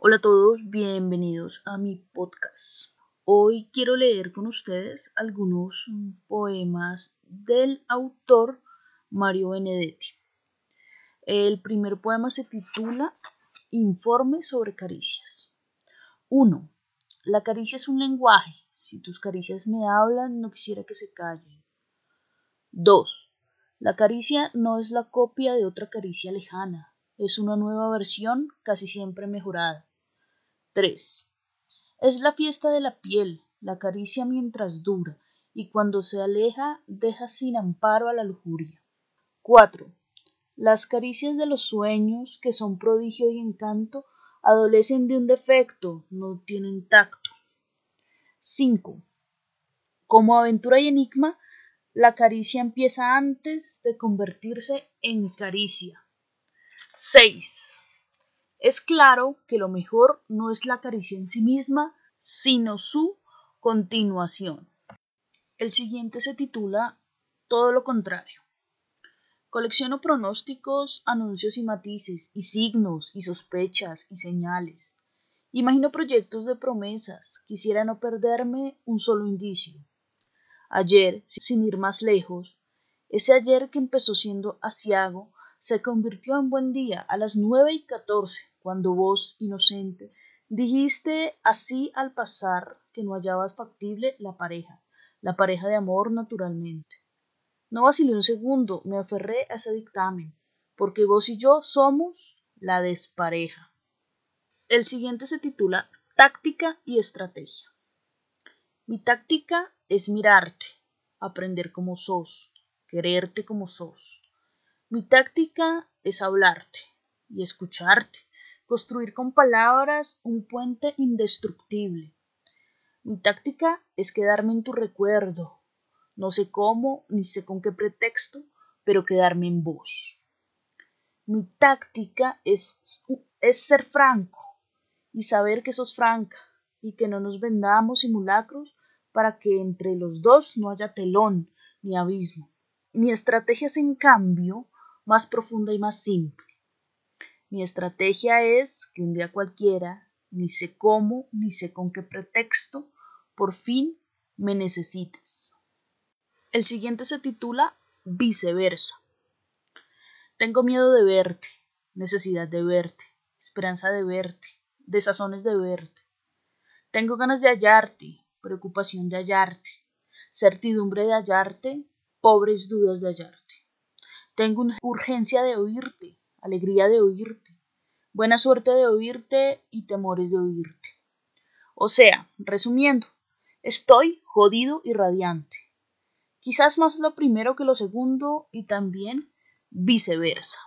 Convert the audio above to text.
Hola a todos, bienvenidos a mi podcast. Hoy quiero leer con ustedes algunos poemas del autor Mario Benedetti. El primer poema se titula Informe sobre caricias. 1. La caricia es un lenguaje. Si tus caricias me hablan, no quisiera que se callen. 2. La caricia no es la copia de otra caricia lejana, es una nueva versión casi siempre mejorada. 3. Es la fiesta de la piel, la caricia mientras dura, y cuando se aleja deja sin amparo a la lujuria. 4. Las caricias de los sueños, que son prodigio y encanto, adolecen de un defecto, no tienen tacto. 5. Como aventura y enigma, la caricia empieza antes de convertirse en caricia. 6. Es claro que lo mejor no es la caricia en sí misma, sino su continuación. El siguiente se titula Todo lo contrario. Colecciono pronósticos, anuncios y matices, y signos, y sospechas, y señales. Imagino proyectos de promesas, quisiera no perderme un solo indicio. Ayer, sin ir más lejos, ese ayer que empezó siendo asiago, se convirtió en buen día a las nueve y catorce, cuando vos, inocente, dijiste así al pasar que no hallabas factible la pareja, la pareja de amor naturalmente. No vacilé un segundo, me aferré a ese dictamen, porque vos y yo somos la despareja. El siguiente se titula Táctica y Estrategia. Mi táctica es mirarte, aprender como sos, quererte como sos, mi táctica es hablarte y escucharte, construir con palabras un puente indestructible. Mi táctica es quedarme en tu recuerdo, no sé cómo ni sé con qué pretexto, pero quedarme en vos. Mi táctica es, es ser franco y saber que sos franca y que no nos vendamos simulacros para que entre los dos no haya telón ni abismo. Mi estrategia es, en cambio, más profunda y más simple. Mi estrategia es que un día cualquiera, ni sé cómo, ni sé con qué pretexto, por fin me necesites. El siguiente se titula Viceversa. Tengo miedo de verte, necesidad de verte, esperanza de verte, desazones de verte. Tengo ganas de hallarte, preocupación de hallarte, certidumbre de hallarte, pobres dudas de hallarte. Tengo una urgencia de oírte, alegría de oírte, buena suerte de oírte y temores de oírte. O sea, resumiendo, estoy jodido y radiante. Quizás más lo primero que lo segundo y también viceversa.